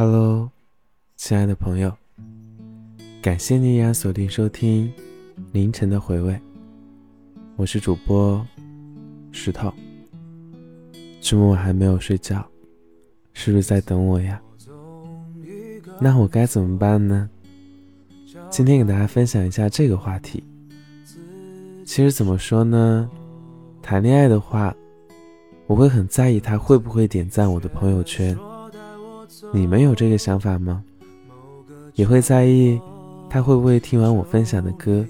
Hello，亲爱的朋友，感谢你依然锁定收听凌晨的回味。我是主播石头。这么晚还没有睡觉，是不是在等我呀？那我该怎么办呢？今天给大家分享一下这个话题。其实怎么说呢？谈恋爱的话，我会很在意他会不会点赞我的朋友圈。你们有这个想法吗？也会在意他会不会听完我分享的歌，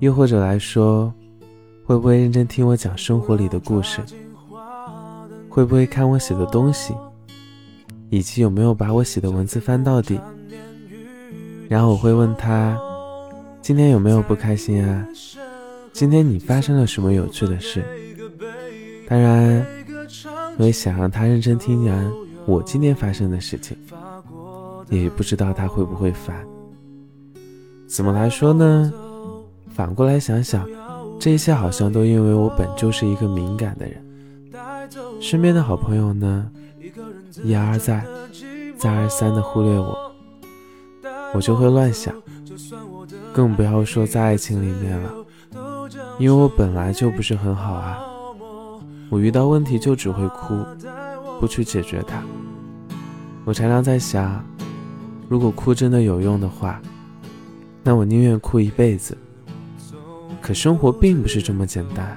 又或者来说，会不会认真听我讲生活里的故事？会不会看我写的东西，以及有没有把我写的文字翻到底？然后我会问他，今天有没有不开心啊？今天你发生了什么有趣的事？当然，我也想让他认真听完我今天发生的事情，也不知道他会不会烦。怎么来说呢？反过来想想，这一切好像都因为我本就是一个敏感的人。身边的好朋友呢，一而再，再而三的忽略我，我就会乱想，更不要说在爱情里面了。因为我本来就不是很好啊，我遇到问题就只会哭，不去解决它。我常常在想，如果哭真的有用的话，那我宁愿哭一辈子。可生活并不是这么简单，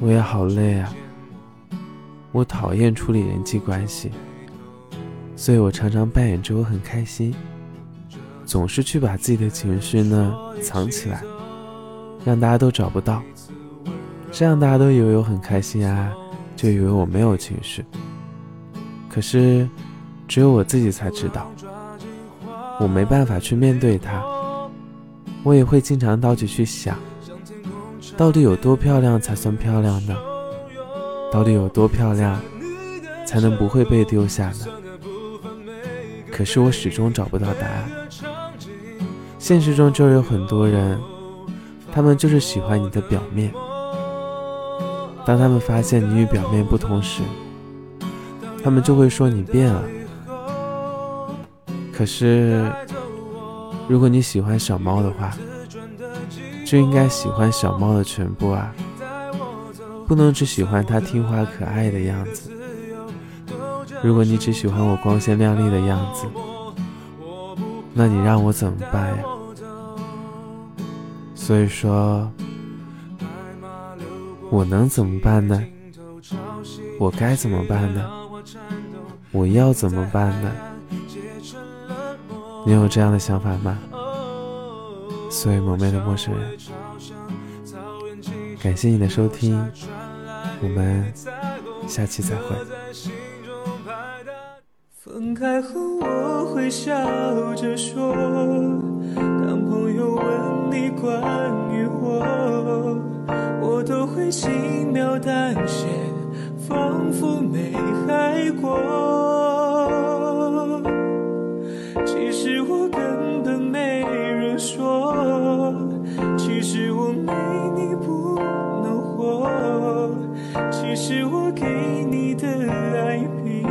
我也好累啊。我讨厌处理人际关系，所以我常常扮演着我很开心，总是去把自己的情绪呢藏起来。让大家都找不到，这样大家都以为我很开心啊，就以为我没有情绪。可是，只有我自己才知道，我没办法去面对它。我也会经常倒起去想，到底有多漂亮才算漂亮呢？到底有多漂亮，才能不会被丢下呢？可是我始终找不到答案。现实中就有很多人。他们就是喜欢你的表面。当他们发现你与表面不同时，他们就会说你变了。可是，如果你喜欢小猫的话，就应该喜欢小猫的全部啊，不能只喜欢它听话可爱的样子。如果你只喜欢我光鲜亮丽的样子，那你让我怎么办呀？所以说，我能怎么办呢？我该怎么办呢？我要怎么办呢？你有这样的想法吗？所以蒙昧的陌生人，感谢你的收听，我们下期再会。分开后我会笑着说，当朋友问你关于我，我都会轻描淡写，仿佛没爱过。其实我根本没人说，其实我没你不能活，其实我给你的爱比。